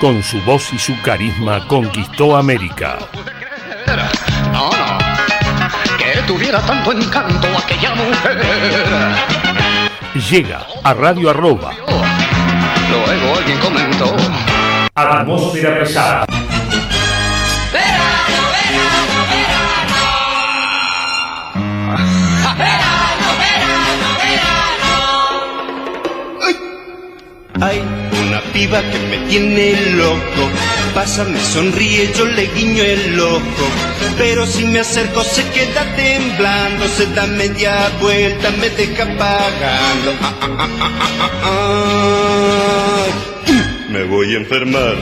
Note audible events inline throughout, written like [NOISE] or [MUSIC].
Con su voz y su carisma conquistó América. No, no, que tuviera tanto encanto aquella mujer. Llega a Radio Arroba. Luego alguien comentó. Atmósfera pesada. Una que me tiene loco. Pasa, me sonríe, yo le guiño el ojo. Pero si me acerco se queda temblando, se da media vuelta, me deja pagando. Ah, ah, ah, ah, ah, ah. [CLEARS THROAT] Me voy a enfermar.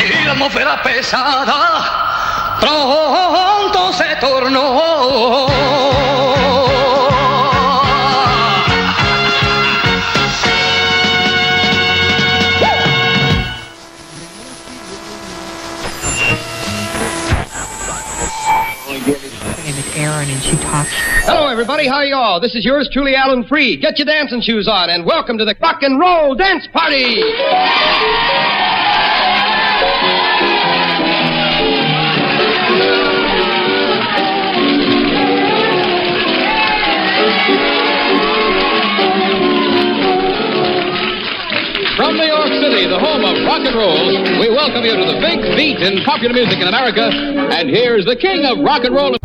Y la atmósfera pesada pronto se tornó. Aaron, and she talks. Hello, everybody. How are you all? This is yours truly, Alan Freed. Get your dancing shoes on, and welcome to the Rock and Roll Dance Party. From New York City, the home of rock and roll, we welcome you to the big beat in popular music in America. And here's the king of rock and roll.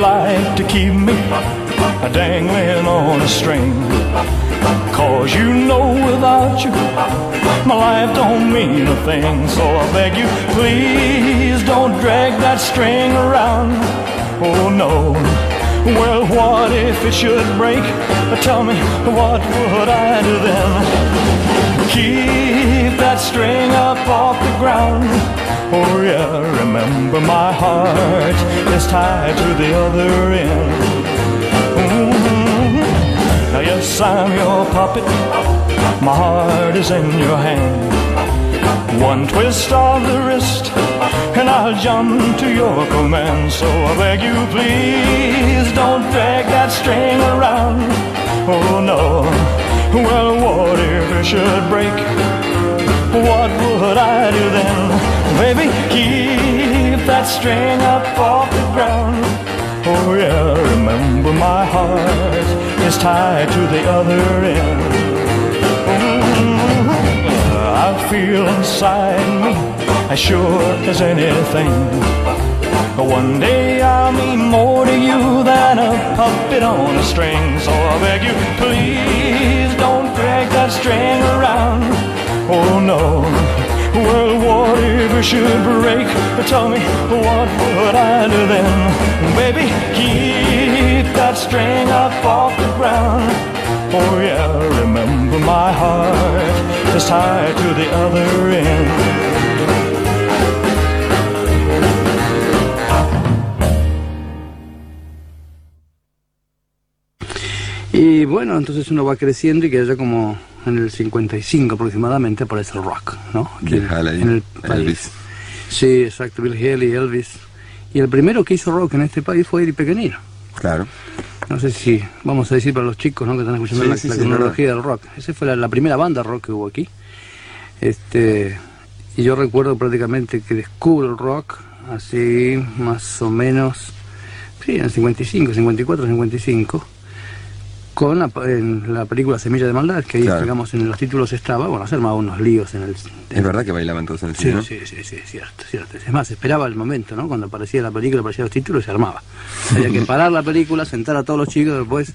Like to keep me dangling on a string. Cause you know without you, my life don't mean a thing. So I beg you, please don't drag that string around. Oh no. Well, what if it should break? Tell me, what would I do then? Keep that string up off the ground. Yeah, remember my heart is tied to the other end. Mhm. Now yes, I'm your puppet. My heart is in your hand. One twist of the wrist, and I'll jump to your command. So I beg you, please don't drag that string around. Oh no. Well, what if it should break? What would I do then? Baby, keep that string up off the ground. Oh yeah, remember my heart is tied to the other end. Mhm. I feel inside me as sure as anything. But One day I'll mean more to you than a puppet on a string. So I beg you, please don't drag that string around. Oh no. Well, what if it should break? Tell me, what would I do then? Baby, keep that string up off the ground. Oh yeah, remember my heart is tied to the other end. Y bueno, entonces uno va creciendo y que ya como en el 55 aproximadamente aparece el rock, ¿no? Haley, en el país. Elvis. Sí, exacto, Bill Haley, Elvis. Y el primero que hizo rock en este país fue Eddie Pequeñino. Claro. No sé si vamos a decir para los chicos ¿no? que están escuchando Sí, la, sí, la sí, cronología del rock. Esa fue la, la primera banda rock que hubo aquí. Este, y yo recuerdo prácticamente que descubro el rock así más o menos, sí, en 55, 54, 55, con la, en la película Semilla de Maldad, que ahí, Claro. digamos, en los títulos estaba, bueno, se armaban unos líos en el... Es verdad que bailaban todos en el Sí, cine, ¿no? sí, sí, sí, cierto, cierto. Es más, esperaba el momento, ¿no? Cuando aparecía la película, aparecían los títulos y se armaba. Había que [LAUGHS] parar la película, sentar a todos los chicos, después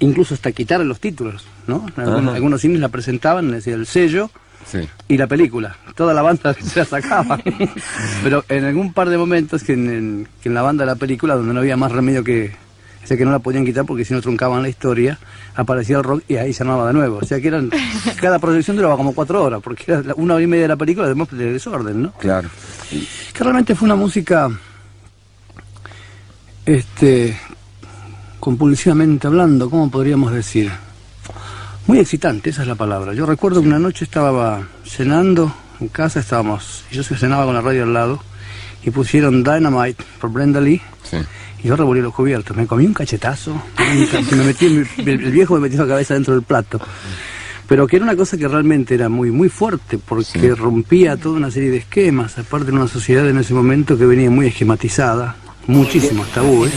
incluso hasta quitar los títulos, ¿no? Algunos, cines la presentaban, decía el sello Sí. y la película. Toda la banda [LAUGHS] se la sacaba. Pero en algún par de momentos que en, en- que en la banda de la película, donde no había más remedio que... O sea que no la podían quitar porque si no truncaban la historia, aparecía el rock y ahí se armaba de nuevo. O sea que eran, [LAUGHS] cada proyección duraba como cuatro horas, porque era una hora y media de la película, además de desorden, ¿no? Claro. que realmente fue una música este compulsivamente hablando, ¿cómo podríamos decir? Muy excitante, esa es la palabra. Yo recuerdo que una noche estaba cenando en casa, estábamos, y yo se cenaba con la radio al lado, y pusieron Dynamite por Brenda Lee, Sí. Y yo revolví los cubiertos, me comí un cachetazo, me metí, el, el viejo me metió la cabeza dentro del plato. Pero que era una cosa que realmente era muy muy fuerte, porque rompía toda una serie de esquemas, aparte de una sociedad en ese momento que venía muy esquematizada, muchísimos tabúes.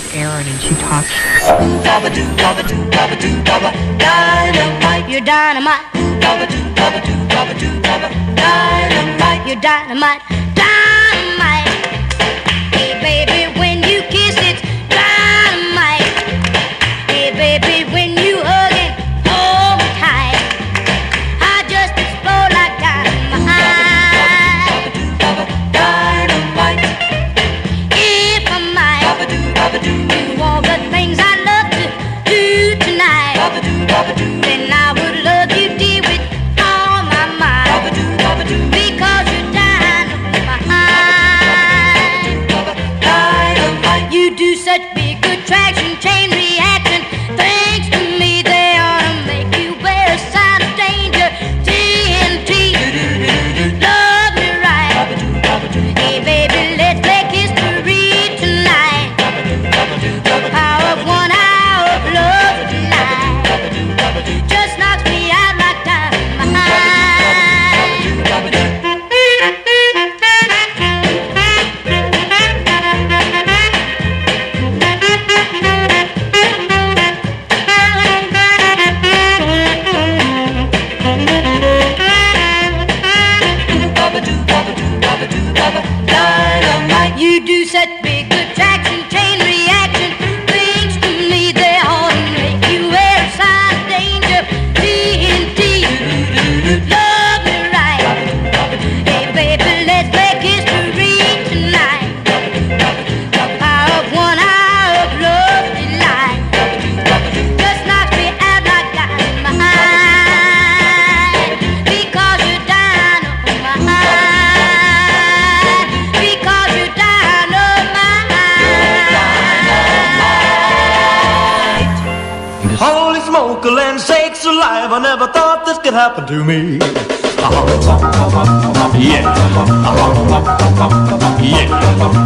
Yeah.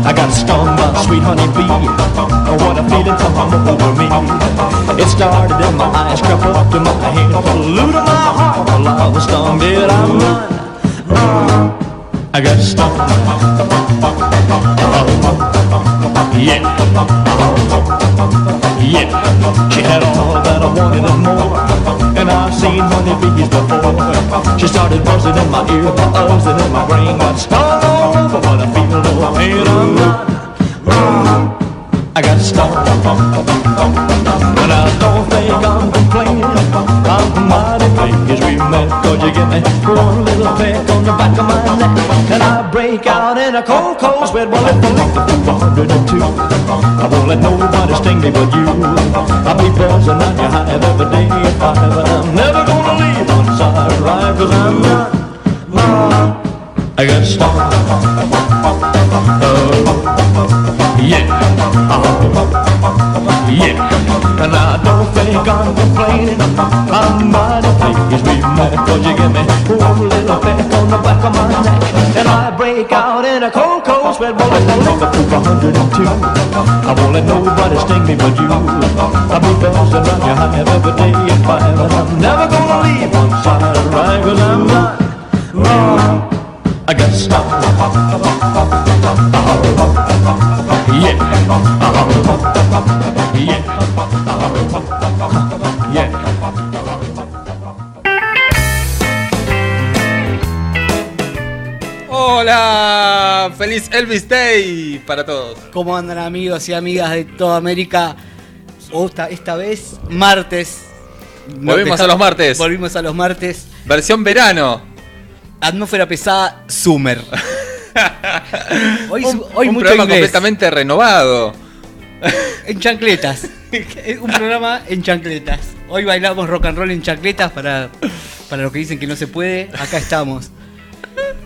I got stung by a sweet honey bee. What a feeling come over me. It started in my eyes, crept up to my head, flew to my heart. While I was stung, did I run? I got stung. Yeah. Yeah, she had all that I wanted and more. And I've seen honeybees before. She started buzzing in my ear, buzzing in my brain. Got stung all over, but I feel no pain. I'm not. I got stung. And I don't think I'm complaining. I'm mighty pleased we met. Cause you give me one little peck on the back of my neck. And I break out in a cold, cold sweat. Well, if I lick the 102, I won't let nobody sting me but you. I'll be buzzing on your hive every day if I ever. I'm never gonna leave one side right. Cause I'm not. I got stung. Oh, yeah. Uh-huh. Yeah, and I don't think I'm complaining. I'm mighty pleased we met. Cause you give me one little peck on the back of my neck. And I break out in a cold, cold sweat. Well, I up to 102, I won't let nobody sting me but you. I'll be buzzing around your hive every day at five. And I'm never gonna leave one side right. Cause I'm not, no, I got. Yeah. Hola, feliz Elvis Day para todos. ¿Cómo andan amigos y amigas de toda América? Esta, esta vez, martes. Volvimos a los martes. Volvimos a los martes. Versión verano. Atmósfera pesada, Summer. [LAUGHS] [LAUGHS] hoy un, hoy un mucho programa inglés. completamente renovado. En chancletas. [LAUGHS] un programa en chancletas. Hoy bailamos rock and roll en chancletas para, para los que dicen que no se puede. Acá estamos.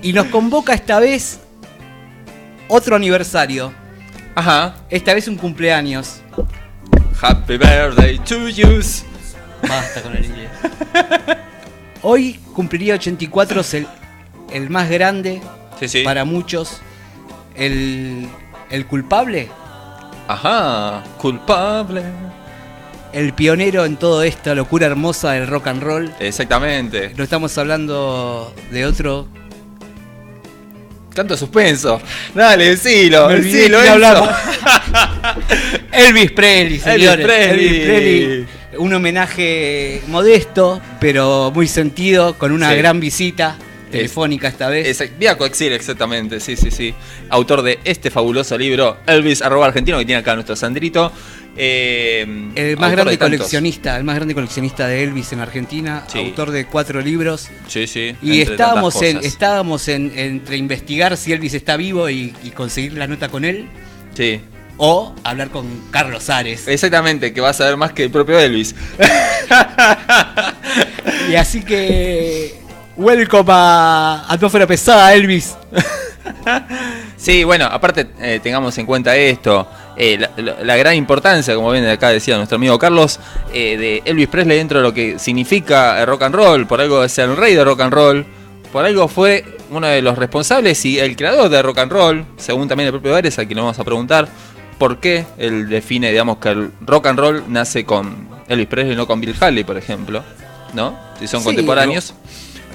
Y nos convoca esta vez otro aniversario. Ajá. Esta vez un cumpleaños. Happy birthday to you. Basta con el inglés. Hoy cumpliría 84 el, el más grande Sí, sí. para muchos. El, el culpable Ajá, culpable. El pionero en toda esta locura hermosa del rock and roll. Exactamente. No estamos hablando de otro. Tanto suspenso. Dale, decilo, Me decilo, Enzo. hablamos. [LAUGHS] Elvis Presley, señores. Presley. Elvis Presley. Un homenaje modesto, pero muy sentido, con una Sí. gran visita telefónica esta vez. Exact- Vía Coexil, exactamente, sí, sí, sí. Autor de este fabuloso libro, Elvis arroba argentino, que tiene acá nuestro Sandrito. Eh, El más grande coleccionista, el más grande coleccionista de Elvis en Argentina, Sí. autor de cuatro libros. Sí, sí. Y estábamos en, estábamos en, entre investigar si Elvis está vivo y, y conseguir la nota con él, Sí. o hablar con Carlos Ares. Exactamente, que vas a ver más que el propio Elvis. [LAUGHS] Y así que. Welcome a Atmósfera Pesada, Elvis. [LAUGHS] Sí, bueno, aparte eh, tengamos en cuenta esto, eh, la, la- la gran importancia, como bien acá decía nuestro amigo Carlos, eh, de Elvis Presley dentro de lo que significa el rock and roll, por algo es el rey de rock and roll, por algo fue uno de los responsables y el creador de rock and roll, según también el propio Ares, a quien le vamos a preguntar por qué él define, digamos, que el rock and roll nace con Elvis Presley, no con Bill Haley, por ejemplo, ¿no? Si son Sí, contemporáneos.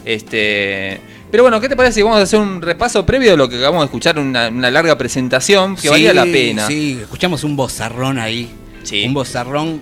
Este, pero bueno, ¿qué te parece si vamos a hacer un repaso previo de lo que acabamos de escuchar, una, una larga presentación que Sí, valía la pena? Sí, escuchamos un bozarrón ahí. Sí. Un bozarrón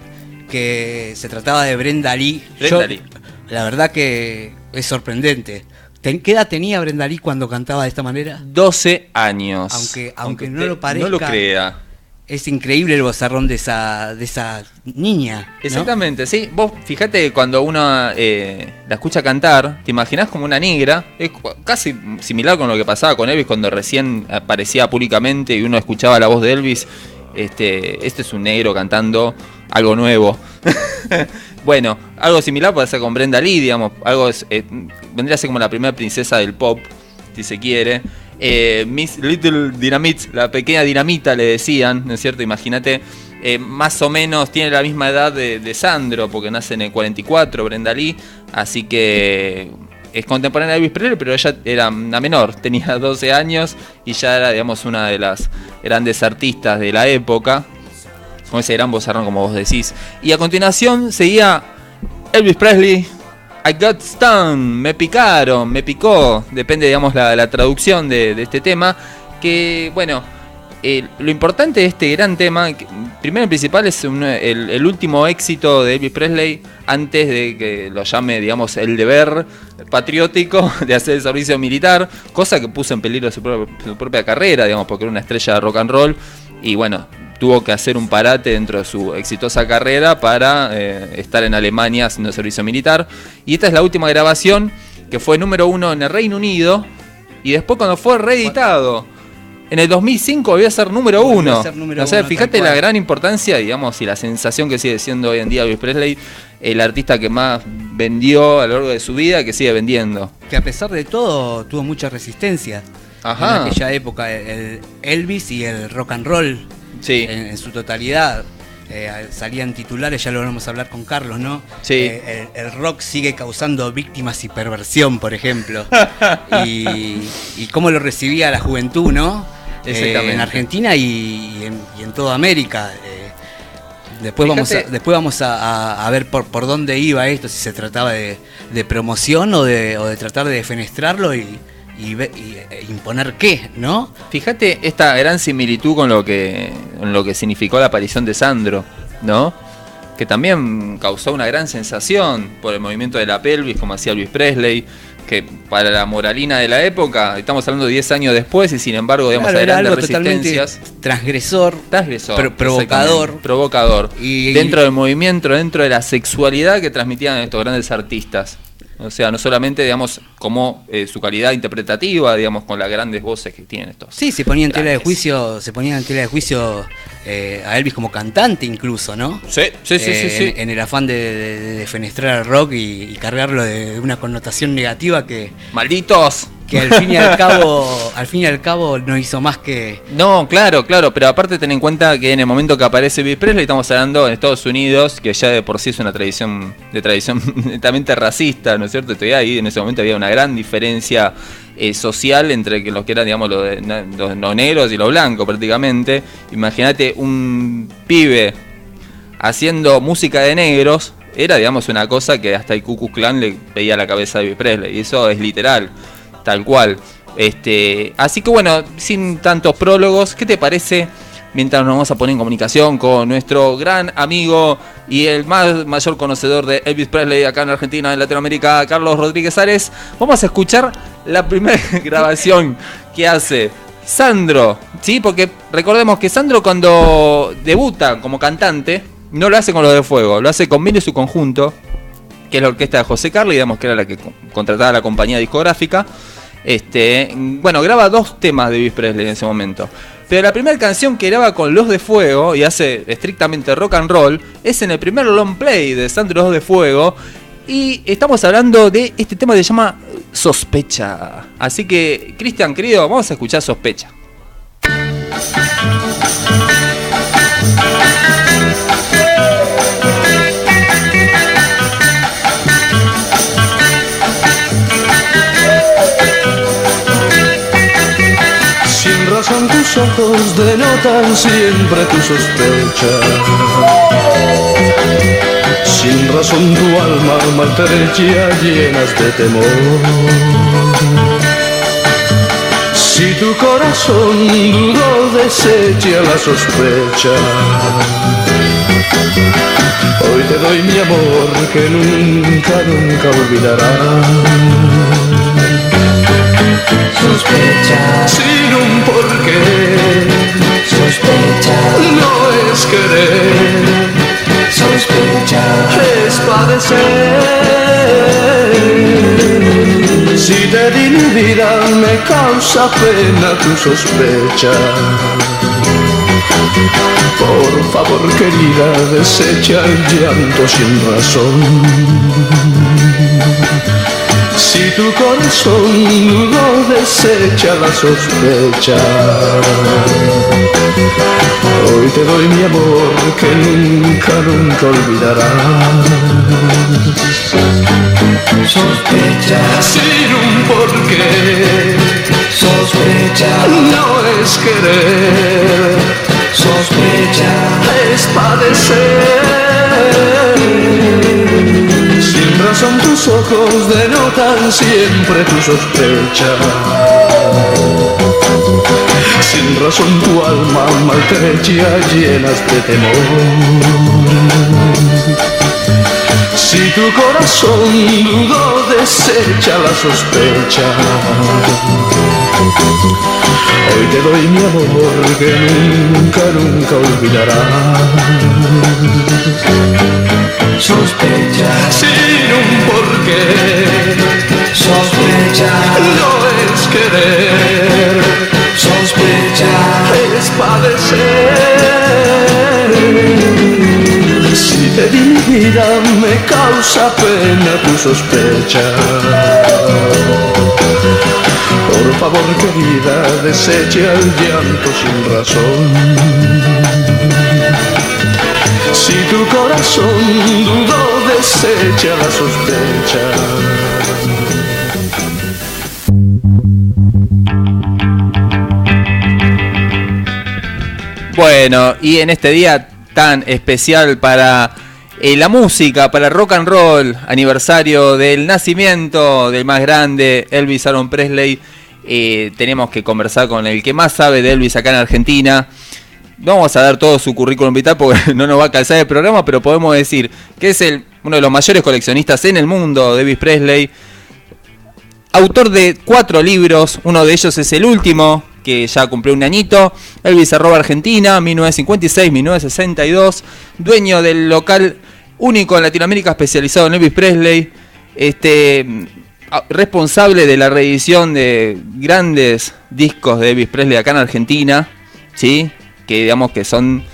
que se trataba de Brenda Lee. Brenda Yo- Lee. La verdad que es sorprendente. ¿Qué edad tenía Brenda Lee cuando cantaba de esta manera? 12 años. Aunque, aunque, no te- lo parezca. No lo crea. Es increíble el bozarrón de esa, de esa niña. Exactamente, sí. Vos fíjate cuando uno eh, la escucha cantar, te imaginás como una negra. Es casi similar con lo que pasaba con Elvis cuando recién aparecía públicamente y uno escuchaba la voz de Elvis. Este, este es un negro cantando algo nuevo. [LAUGHS] bueno, algo similar puede ser con Brenda Lee, digamos. Algo es, eh, vendría a ser como la primera princesa del pop, si se quiere. Eh, Miss Little Dynamite, la pequeña dinamita le decían, ¿no es cierto? Imagínate, eh, más o menos tiene la misma edad de, Sandro, porque nace en el 44, Brenda Lee, así que es contemporánea de Elvis Presley, pero ella era una menor, [LAUGHS] tenía 12 años y ya era, digamos, una de las grandes artistas de la época, con ese gran vozarrón, como vos decís. Y a continuación seguía Elvis Presley, I got stung, me picaron, me picó, depende, digamos, la, la traducción de, de este tema, que, bueno, eh, lo importante de este gran tema, primero y principal, es el, el último éxito de Elvis Presley antes de que lo llame, digamos, el deber patriótico de hacer el servicio militar, cosa que puso en peligro su, su propia carrera, digamos, porque era una estrella de rock and roll, y bueno, tuvo que hacer un parate dentro de su exitosa carrera para eh, estar en Alemania haciendo servicio militar. Y esta es la última grabación que fue número uno en el Reino Unido. Y después cuando fue reeditado en el 2005 volvió a ser número uno. a ser número o sea, uno, fíjate la gran importancia, digamos, y la sensación que sigue siendo hoy en día Elvis Presley, el artista que más vendió a lo largo de su vida, que sigue vendiendo. Que a pesar de todo tuvo mucha resistencia. Ajá. En aquella época, el Elvis y el rock and roll Sí. en, en su totalidad. eh, salían titulares, ya lo vamos a hablar con Carlos, ¿no? Sí. Eh, el, el rock sigue causando víctimas y perversión, por ejemplo. [LAUGHS] y, y cómo lo recibía la juventud, ¿no? Eh, Exactamente. en Argentina y, y en, y en toda América. después vamos, a, Fíjate- después vamos a, a- a ver por, por dónde iba esto, si se trataba de, de promoción o de, o de tratar de defenestrarlo y, y ve- y, e imponer qué, ¿no? Fíjate esta gran similitud con lo que, con lo que significó la aparición de Sandro, ¿no? Que también causó una gran sensación por el movimiento de la pelvis, como hacía Luis Presley, que para la moralina de la época, estamos hablando de 10 años después, y sin embargo, digamos, Claro, hay era grandes algo totalmente resistencias. transgresor, Transgresor, pro- provocador. provocador. Y- dentro del movimiento, dentro de la sexualidad que transmitían estos grandes artistas. O sea, no solamente, digamos, como eh, su calidad interpretativa, digamos, con las grandes voces que tienen estos. Sí, se ponía en tela de juicio, se ponía en tela de juicio eh, a Elvis como cantante incluso, ¿no? Sí, sí, sí, Eh, sí, sí. En, en el afán de, de- de defenestrar al rock y, y cargarlo de, de una connotación negativa que, ¡Malditos! Que al fin y al cabo, al fin y al cabo no hizo más que No, claro, claro, pero aparte ten en cuenta que en el momento que aparece Elvis Presley estamos hablando en Estados Unidos, que ya de por sí es una tradición de tradición [LAUGHS] netamente racista, ¿no es cierto? Todavía ahí en ese momento había una gran diferencia eh, social entre que los que eran, digamos, los, negros y los blancos prácticamente. Imagínate un pibe haciendo música de negros, era, digamos, una cosa que hasta el Ku Klux Klan le veía la cabeza a Elvis Presley, y eso es literal, tal cual. Este, así que bueno, sin tantos prólogos, ¿qué te parece? Mientras nos vamos a poner en comunicación con nuestro gran amigo y el más mayor conocedor de Elvis Presley acá en Argentina, en Latinoamérica, Carlos Rodríguez Ares, vamos a escuchar la primera [LAUGHS] grabación que hace Sandro, ¿sí? Porque recordemos que Sandro cuando debuta como cantante, no lo hace con los de fuego, lo hace con Milo y su conjunto, que es la orquesta de José Carlos, digamos que era la que co- contrataba la compañía discográfica. Este, bueno, graba dos temas de Elvis Presley en ese momento. Pero la primera canción que graba con Los de Fuego y hace estrictamente rock and roll es en el primer long play de Sandro Los de Fuego. Y estamos hablando de este tema que se llama Sospecha. Así que, Cristian, querido, vamos a escuchar Sospecha. Ojos denotan siempre tu sospecha. Sin razón tu alma maltrecha llenas de temor. Si tu corazón dudó, desecha la sospecha. Hoy te doy mi amor que nunca, nunca olvidarás. Sospecha sin un causa pena tu sospecha. Por favor querida desecha el llanto sin razón. Si tu corazón no desecha la sospecha, hoy te doy mi amor que nunca, nunca olvidarás. Sospecha sin un porqué. Sospecha no es querer. Sospecha es padecer. Sin razón tus ojos denotan siempre tu sospecha. Sin razón tu alma maltrecha llenas de temor. Si tu corazón dudó, desecha la sospecha. Hoy te doy mi amor que nunca, nunca olvidarás. Sospecha sin un porqué. Sospecha no es querer. Sospecha es padecer. Vida me causa pena tu sospecha. Por favor querida desecha el llanto sin razón. Si tu corazón dudó desecha la sospecha. Bueno, y en este día tan especial para eh, la música, para rock and roll, aniversario del nacimiento del más grande, Elvis Aaron Presley, eh, tenemos que conversar con el que más sabe de Elvis acá en Argentina. Vamos a dar todo su currículum vital porque [LAUGHS] no nos va a calzar el programa, pero podemos decir que es el, uno de los mayores coleccionistas en el mundo Elvis Presley. Autor de cuatro libros, uno de ellos es el último, que ya cumplió un añito. Elvis arroba Argentina, 1956-1962. Dueño del local único en Latinoamérica especializado en Elvis Presley. Este, responsable de la reedición de grandes discos de Elvis Presley acá en Argentina. ¿Sí? Que digamos que son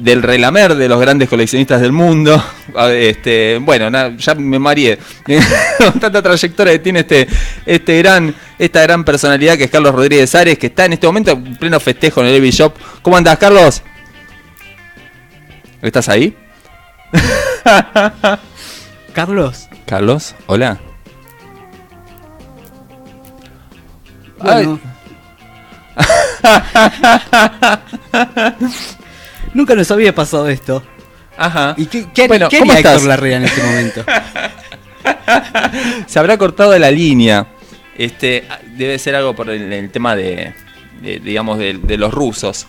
del relamer de los grandes coleccionistas del mundo. [LAUGHS] Este, bueno, ya me mareé. [LAUGHS] Tanta trayectoria que tiene este, este gran, esta gran personalidad que es Carlos Rodríguez Ares, que está en este momento en pleno festejo en el Elvis Shop. ¿Cómo andás, Carlos? ¿Estás ahí? [LAUGHS] Carlos. Carlos, hola. Bueno. [LAUGHS] Nunca nos había pasado esto. Ajá. ¿Y qué, qué, Bueno, qué ¿cómo haría estás? Héctor Larrea en este momento? [LAUGHS] Se habrá cortado la línea. Este, debe ser algo por el, el tema de, de, digamos, de, de los rusos.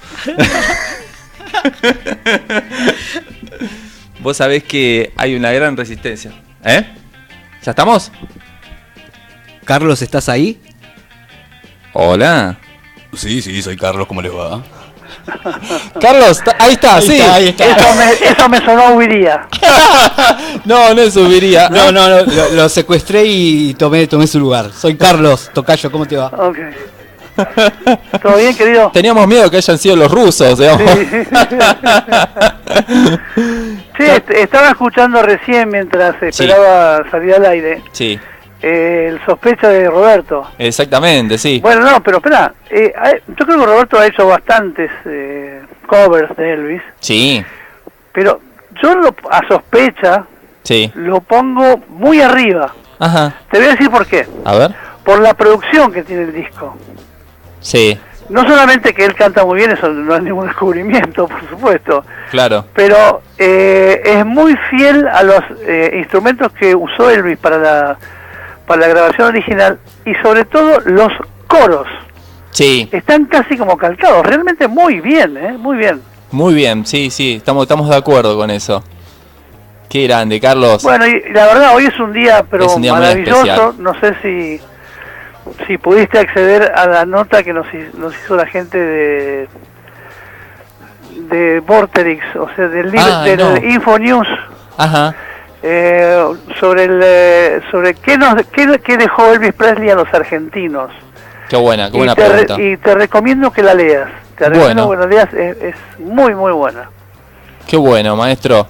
Vos sabés que hay una gran resistencia. ¿Eh? ¿Ya estamos? Carlos, ¿estás ahí? Hola. Sí, sí, soy Carlos, ¿cómo les va? [LAUGHS] Carlos, ahí está, sí. Eso me, eso me sonó huiría. [LAUGHS] No, no subiría. No, no, no, lo, lo secuestré y tomé, tomé su lugar. Soy Carlos, Tocayo, ¿cómo te va? Ok. ¿Todo bien, querido? Teníamos miedo que hayan sido los rusos, digamos. Sí, [LAUGHS] est- estaba escuchando recién mientras esperaba salir al aire Sí, eh, el sospecha de Roberto. exactamente, sí. Bueno, no, pero espera, eh, yo creo que Roberto ha hecho bastantes eh, covers de Elvis, Sí, pero yo lo, a sospecha sí. lo pongo muy arriba. Ajá. Te voy a decir por qué. A ver. Por la producción que tiene el disco. Sí, No solamente que él canta muy bien, eso no es ningún [LAUGHS] descubrimiento, por supuesto, claro. pero eh, es muy fiel a los eh, instrumentos que usó Elvis para la, para la grabación original y sobre todo los coros. Sí, Están casi como calcados, realmente muy bien, ¿eh? muy bien. muy bien, sí, sí, estamos, estamos de acuerdo con eso. Qué grande, Carlos. Bueno, y la verdad, hoy es un día, pero Es un día maravilloso. No sé si, si pudiste acceder a la nota que nos, nos hizo la gente de de Vorterix, o sea, del, Ah, del no. Info News, Ajá. eh, sobre el eh, sobre qué, nos, qué, qué dejó Elvis Presley a los argentinos. Qué buena, qué y, buena te re- pregunta. y te recomiendo que la leas. Te recomiendo Bueno. que la leas, es, es muy, muy buena. Qué bueno, maestro.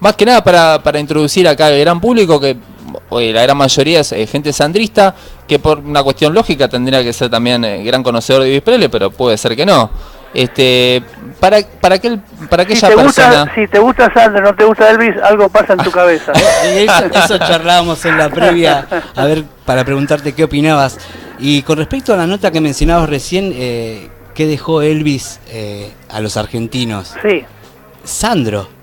Más que nada para, para introducir acá al gran público que la gran mayoría es eh, gente sandrista, que por una cuestión lógica tendría que ser también eh, gran conocedor de Elvis Presley, pero puede ser que no. Este, para, para, aquel, para Si aquella te, persona... gusta, si te gusta Sandro, no te gusta Elvis, algo pasa en tu cabeza. [LAUGHS] Y eso, eso charlábamos en la previa, a ver, para preguntarte qué opinabas. Y con respecto a la nota que mencionabas recién, eh, ¿qué dejó Elvis eh, a los argentinos? Sí. Sandro.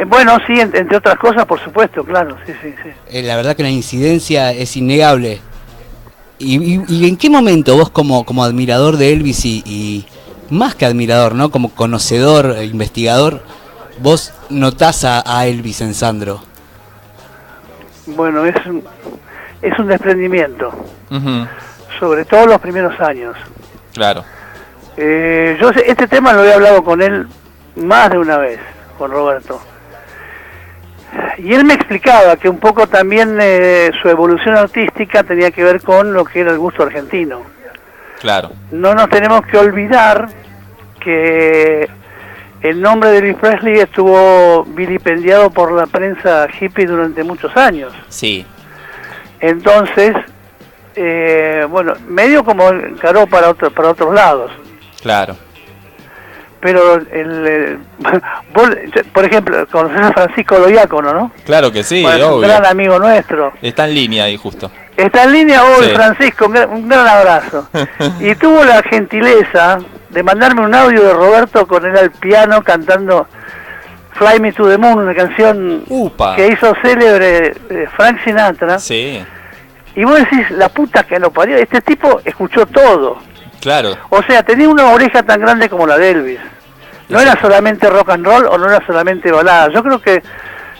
Eh, bueno, sí, en- entre otras cosas, por supuesto, claro, sí, sí, sí. Eh, la verdad que la incidencia es innegable. ¿Y, y- y en qué momento vos como, como admirador de Elvis y, y más que admirador, ¿no? Como conocedor, e investigador, vos notás a, a Elvis en Sandro? Bueno, es un, es un desprendimiento, sobre todo los primeros años. claro. Eh, yo sé- este tema lo he hablado con él más de una vez, con Roberto. Y él me explicaba que un poco también eh, su evolución artística tenía que ver con lo que era el gusto argentino. Claro. No nos tenemos que olvidar que el nombre de Elvis Presley estuvo vilipendiado por la prensa hippie durante muchos años. Sí, Entonces, eh, bueno, medio como encaró para, otro, para otros lados. claro. Pero, el, eh, [LAUGHS] vos, por ejemplo, conoces a Francisco Loiácono, ¿no? Claro que sí, Bueno, un gran amigo nuestro. Está en línea ahí justo. Está en línea hoy, Sí. Francisco, un gran, un gran abrazo. [LAUGHS] y tuvo la gentileza de mandarme un audio de Roberto con él al piano cantando Fly Me to the Moon, una canción Upa. que hizo célebre eh, Frank Sinatra. Sí, Y vos decís, la puta que lo parió, este tipo escuchó todo. Claro. O sea, tenía una oreja tan grande como la de Elvis. No era solamente rock and roll o no era solamente balada. Yo creo que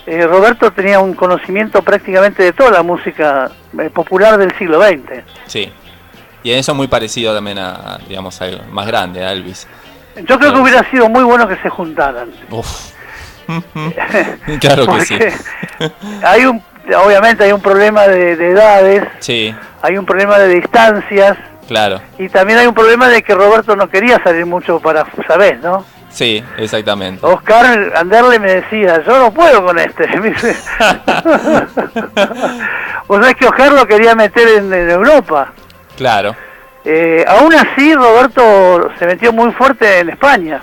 eh, Roberto tenía un conocimiento prácticamente de toda la música eh, popular del siglo XX. Sí. Y eso es muy parecido también a, digamos, al más grande, a Elvis. Yo creo que hubiera sido muy bueno que se juntaran. Uf. [LAUGHS] [LAUGHS] claro que sí. Porque hay un, obviamente hay un problema de, de edades, Sí, hay un problema de distancias claro. y también hay un problema de que Roberto no quería salir mucho para, ¿sabés, no? Sí, exactamente. Oscar Anderle me decía, yo no puedo con este. [LAUGHS] Dice, [LAUGHS] Vos sabés que Oscar lo quería meter en, en Europa. Claro. Eh, aún así, Roberto se metió muy fuerte en España.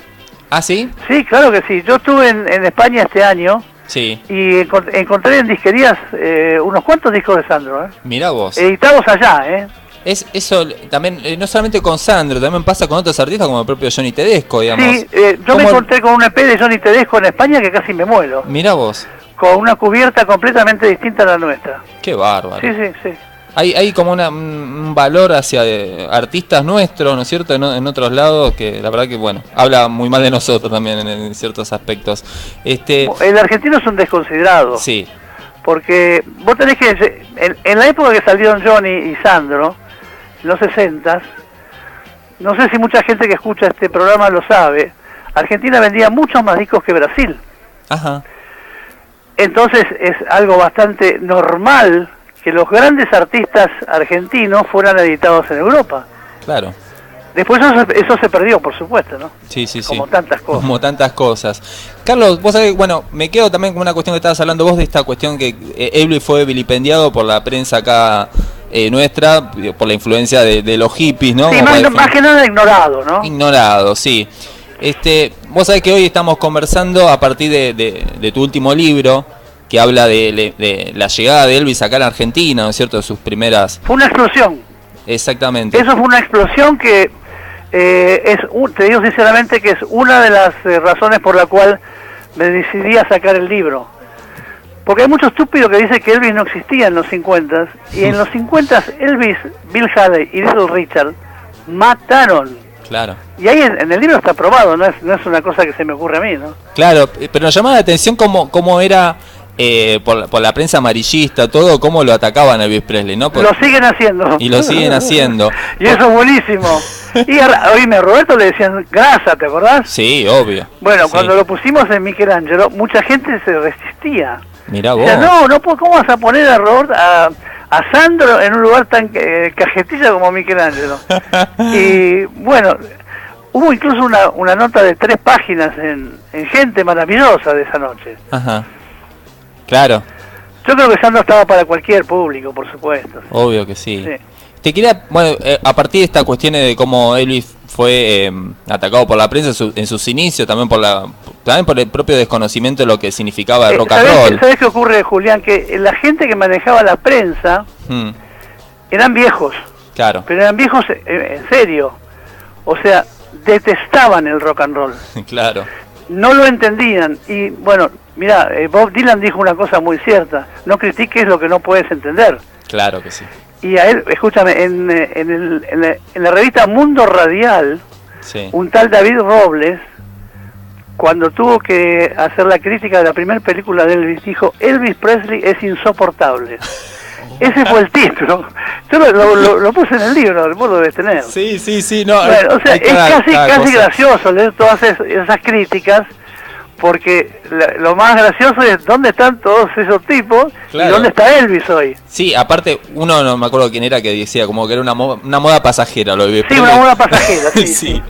¿Ah, sí? Sí, claro que sí. Yo estuve en, en España este año Sí. y encont- encontré en disquerías eh, unos cuantos discos de Sandro, ¿eh? Mira vos. editados allá, ¿eh? Es eso también, eh, no solamente con Sandro, también pasa con otros artistas como el propio Johnny Tedesco, digamos. Sí, eh, yo me ¿Cómo- encontré con un EP de Johnny Tedesco en España que casi me muero, Mirá vos, con una cubierta completamente distinta a la nuestra. qué bárbaro. Sí, sí, sí. Hay, hay como una- un valor hacia eh, artistas nuestros, ¿no es cierto? En, otros lados que la verdad que, bueno, habla muy mal de nosotros también en, en ciertos aspectos. Este, El argentino es un desconsiderado. sí, Porque vos tenés que... En, en la época que salieron Johnny y Sandro, los 60 no sé si mucha gente que escucha este programa lo sabe, Argentina vendía muchos más discos que Brasil. ajá, Entonces es algo bastante normal que los grandes artistas argentinos fueran editados en Europa. claro. Después eso, se- eso se perdió, por supuesto, ¿no? Sí, sí, sí. Como tantas cosas. Como tantas cosas. Carlos, vos sabés, bueno, me quedo también con una cuestión que estabas hablando vos de esta cuestión que eh, Elvis fue vilipendiado por la prensa acá eh, nuestra, eh, por la influencia de, de los hippies, ¿no? Sí, más, que nada ignorado, ¿no? Ignorado, sí. Este, vos sabés que hoy estamos conversando a partir de, de- de tu último libro, que habla de la llegada de Elvis acá a la Argentina, ¿no es cierto? De sus primeras... Fue una explosión. Exactamente. Eso fue una explosión que eh, es, un- te digo sinceramente que es una de las eh, razones por la cual me decidí a sacar el libro. Porque hay mucho estúpido que dice que Elvis no existía en los 50 y en los 50 Elvis, Bill Haley y Little Richard mataron. Claro. Y ahí en, en el libro está probado, no es, no es una cosa que se me ocurre a mí, ¿no? Claro, eh, pero nos llamaba la atención cómo, cómo era eh, por, la- por la prensa amarillista, todo, cómo lo atacaban a Elvis Presley, ¿no? Por- Lo siguen haciendo. y lo siguen haciendo. [LAUGHS] y eso es buenísimo. Y a, oíme, a Roberto le decían grasa, ¿te acordás? Sí, obvio. Bueno, Sí. cuando lo pusimos en Michelangelo, mucha gente se resistía. Mirá O vos. sea, no, no, ¿cómo vas a poner a Robert, a, a Sandro en un lugar tan eh, cajetilla como Michelangelo? [LAUGHS] y bueno, hubo incluso una, una nota de tres páginas en, en Gente Maravillosa de esa noche. Ajá. Claro, Yo creo que Sandro estaba para cualquier público, por supuesto. obvio que sí. Sí. Te quería, bueno, eh, a partir de estas cuestiones de cómo Elvis fue eh, atacado por la prensa en, su- en sus inicios, también por la también por el propio desconocimiento de lo que significaba el Eh, rock and ¿sabés, roll. ¿Sabés qué ocurre, Julián? Que la gente que manejaba la prensa Mm, eran viejos. claro, pero eran viejos eh, en serio. O sea, detestaban el rock and roll. [LAUGHS] claro. No lo entendían. Y bueno, mira, eh, Bob Dylan dijo una cosa muy cierta. No critiques lo que no puedes entender. Claro que sí. Y a él, escúchame, en, eh, en, el- en la, en la revista Mundo Radial, Sí. un tal David Robles, cuando tuvo que hacer la crítica de la primera película de Elvis, dijo, Elvis Presley es insoportable. [LAUGHS] Ese fue el título. Yo lo, lo- lo- lo puse en el libro, vos lo debes tener. Sí, sí, sí, no. Bueno, o sea, es casi, casi cosa. gracioso leer todas es- esas críticas, porque lo más gracioso es dónde están todos esos tipos Claro. y dónde está Elvis hoy. Sí, aparte, uno no me acuerdo quién era que decía como que era una, mo- una moda pasajera lo de Sí, una moda pasajera, [LAUGHS] sí. sí.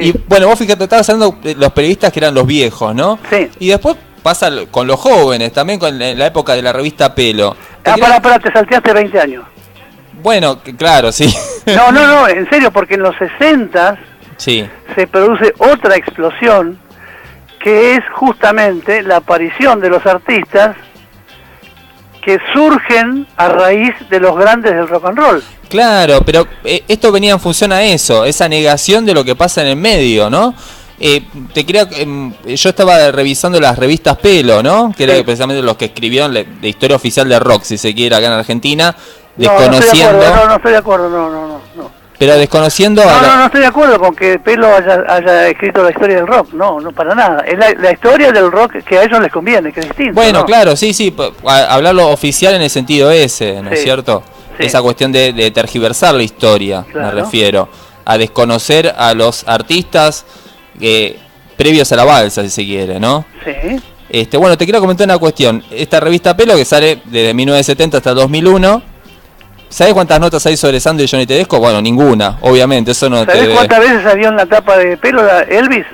Y bueno, vos fíjate, estabas hablando de los periodistas que eran los viejos, ¿no? Sí. Y después pasa con los jóvenes, también con la, época de la revista Pelo. Ah, para, para, te salteaste 20 años. Bueno, claro, sí. No, no, no, [LAUGHS] en serio, porque en los 60 sí, se produce otra explosión que es justamente la aparición de los artistas que surgen a raíz de los grandes del rock and roll. claro, pero eh, esto venía en función a eso, esa negación de lo que pasa en el medio, ¿no? Eh, te quería, em, yo estaba revisando las revistas Pelo, ¿no? Que era Sí. precisamente los que escribieron la, la historia oficial de rock, si se quiere, acá en Argentina, No, no estoy de desconociendo, acuerdo, no, no estoy de acuerdo, no, no, no. no. Pero desconociendo a No, no, no estoy de acuerdo con que Pelo haya, haya escrito la historia del rock, no, no para nada. Es la, la historia del rock que a ellos les conviene, que es distinto. Bueno, ¿no? claro, sí, sí, hablarlo oficial en el sentido ese, ¿no es cierto? sí. Esa cuestión de, de tergiversar la historia, me refiero, a desconocer a los artistas eh, previos a la balsa, si se quiere, ¿no? Sí. Este, bueno, te quiero comentar una cuestión. Esta revista Pelo, que sale desde 1970 hasta 2001, ¿sabes cuántas notas hay sobre Sandro y Johnny Tedesco? Bueno, ninguna, obviamente, eso no ¿Sabés te... cuántas veces salió en la tapa de Pelo Elvis?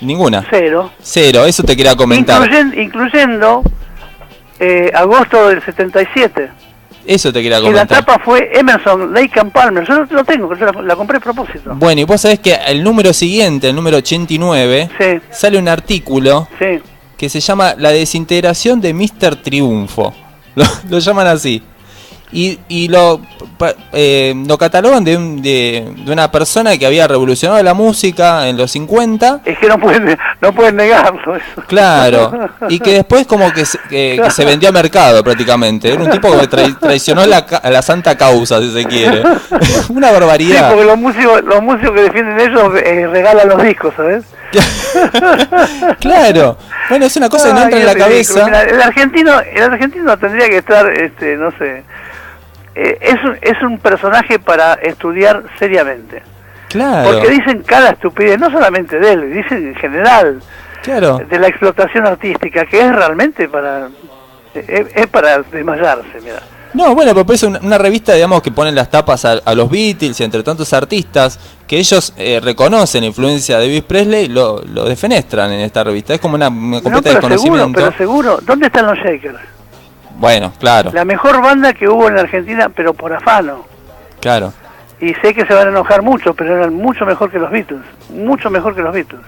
Ninguna. Cero. Cero, eso te quería comentar. Incluyen- incluyendo eh, agosto del 77. Eso te quería Y la comentar. tapa fue Emerson, Lake and Palmer. Yo lo tengo, yo la, la compré a propósito. Bueno, y vos sabés que el número siguiente, el número 89, Sí. sale un artículo Sí. que se llama La desintegración de Mr. Triunfo. [LAUGHS] Lo, lo llaman así. Y, y lo, eh, lo catalogan de, un- de, de una persona que había revolucionado la música en los 50. Es que no pueden, no pueden negarlo eso. Claro, y que después como que se, que, que se vendió a mercado prácticamente. Era un tipo que trai- traicionó la, la santa causa, si se quiere. [LAUGHS] Una Sí, barbaridad. porque los músicos, los músicos que defienden ellos eh, regalan los discos, ¿sabes? [LAUGHS] Claro. Bueno, es una cosa que no entra en la ridículo. cabeza. Mira, el argentino, el argentino tendría que estar, este, no sé, eh, es, un, es un personaje para estudiar seriamente. Claro. Porque dicen cada estupidez, no solamente de él, dicen en general Claro. de la explotación artística, que es realmente para, es, es para desmayarse, mira. No, bueno, pero es una, una revista, digamos, que ponen las tapas a, a los Beatles y entre tantos artistas que ellos eh, reconocen la influencia de Elvis Presley, lo, lo defenestran en esta revista. Es como una, una No, completa pero seguro, desconocimiento. pero seguro, ¿dónde están los Shakers? Bueno, claro, La mejor banda que hubo en la Argentina, pero por afano. claro. Y sé que se van a enojar mucho, pero eran mucho mejor que los Beatles, mucho mejor que los Beatles.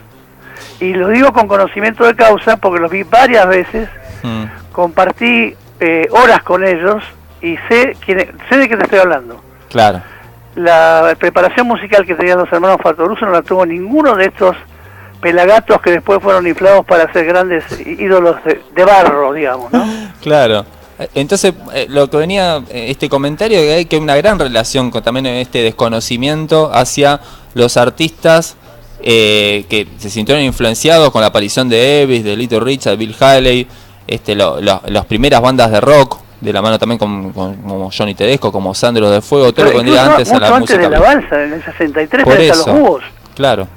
Y lo digo con conocimiento de causa porque los vi varias veces, Mm. compartí eh, horas con ellos y sé, quién, sé de qué te estoy hablando. Claro. La preparación musical que tenían los hermanos Fatoruso no la tuvo ninguno de estos pelagatos que después fueron inflados para ser grandes ídolos de, de barro, digamos, ¿no? [LAUGHS] Claro. Entonces, eh, lo que venía eh, este comentario, que hay que una gran relación con también este desconocimiento hacia los artistas eh, que se sintieron influenciados con la aparición de Elvis, de Little Richard, Bill Haley, este, lo- lo- las primeras bandas de rock, de la mano también con, con- como Johnny Tedesco, como Sandro de Fuego, todo lo que incluso antes a la antes música. de la balsa, en el 63 Por tenés a eso. los búhos. Claro,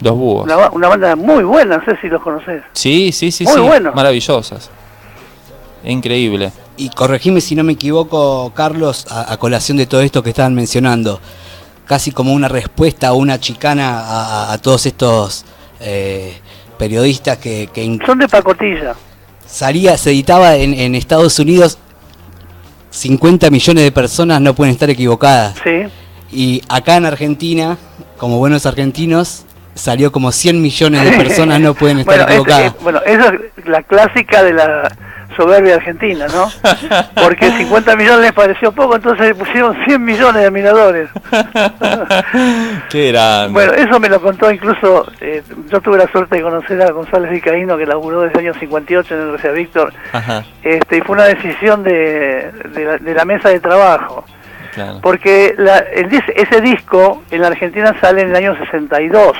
los búhos. Una, una banda muy buena, no sé si los conoces. Sí, sí, sí, Muy sí, maravillosas. Increíble. Y corregime si no me equivoco, Carlos, a, a colación de todo esto que estaban mencionando, casi como una respuesta a una chicana a, todos estos eh, periodistas que, que Son de pacotilla. salía, se editaba en, en Estados Unidos, 50 millones de personas no pueden estar equivocadas. Sí. Y acá en Argentina, como buenos argentinos, salió como 100 millones de personas no pueden [LAUGHS] estar bueno, es- equivocadas. es- bueno, esa es la clásica de la soberbia argentina, ¿no? Porque [LAUGHS] 50 millones les pareció poco, entonces le pusieron 100 millones de admiradores. [LAUGHS] Qué grande. Bueno, eso me lo contó incluso, eh, yo tuve la suerte de conocer a González Vicaíno, que laburó desde el año 58 en el RCA Víctor, Ajá, este, y fue una decisión de, de, la, de la mesa de trabajo. claro. Porque la- el ese disco en la Argentina sale en el año 62,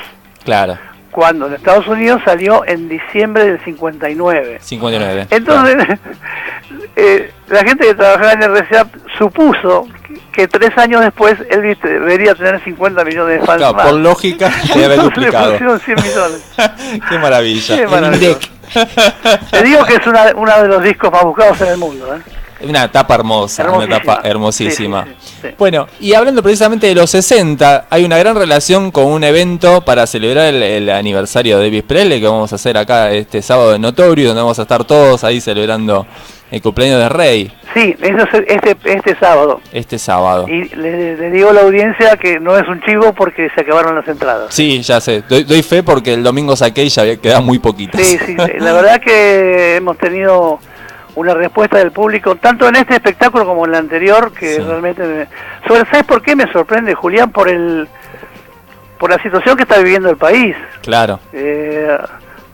Claro, cuando en Estados Unidos salió en diciembre del 59. 59. Entonces, [LAUGHS] eh, la gente que trabajaba en el RCA supuso que tres años después Elvis debería tener 50 millones de fans Claro, más. por lógica, [LAUGHS] debe haber le duplicado. pusieron 100 millones. [LAUGHS] Qué maravilla. Qué maravilloso. Te digo que es una- uno de los discos más buscados en el mundo. ¿eh? Una etapa hermosa, una etapa hermosísima. Sí, sí, sí, sí. Bueno, y hablando precisamente de los 60, hay una gran relación con un evento para celebrar el, el aniversario de Elvis Presley que vamos a hacer acá este sábado en Notorio, donde vamos a estar todos ahí celebrando el cumpleaños de Rey Sí, eso es este, este sábado. este sábado. Y le, le digo a la audiencia que no es un chivo porque se acabaron las entradas. Sí, ya sé, doy, doy fe porque el domingo saqué y ya quedaban muy poquitas. Sí, sí. la verdad que hemos tenido una respuesta del público, tanto en este espectáculo como en el anterior, que Sí. realmente... me- Sobre, ¿Sabes por qué me sorprende, Julián? Por el por la situación que está viviendo el país. Claro, Eh,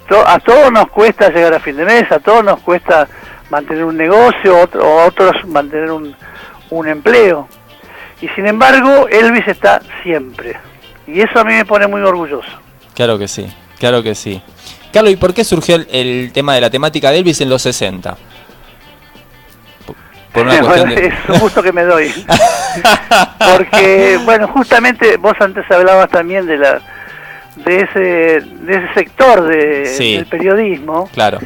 to- a todos nos cuesta llegar a fin de mes, a todos nos cuesta mantener un negocio, otro, o a otros mantener un, un empleo. Y sin embargo, Elvis está siempre. Y eso a mí me pone muy orgulloso. claro que sí, claro que sí. Carlos, ¿y por qué surgió el, el tema de la temática de Elvis en los 60? Por- Por una [LAUGHS] cuestión Bueno, de... es un gusto que me doy. [LAUGHS] Porque, bueno, justamente vos antes hablabas también de la de ese de ese sector de, Sí. del periodismo Claro,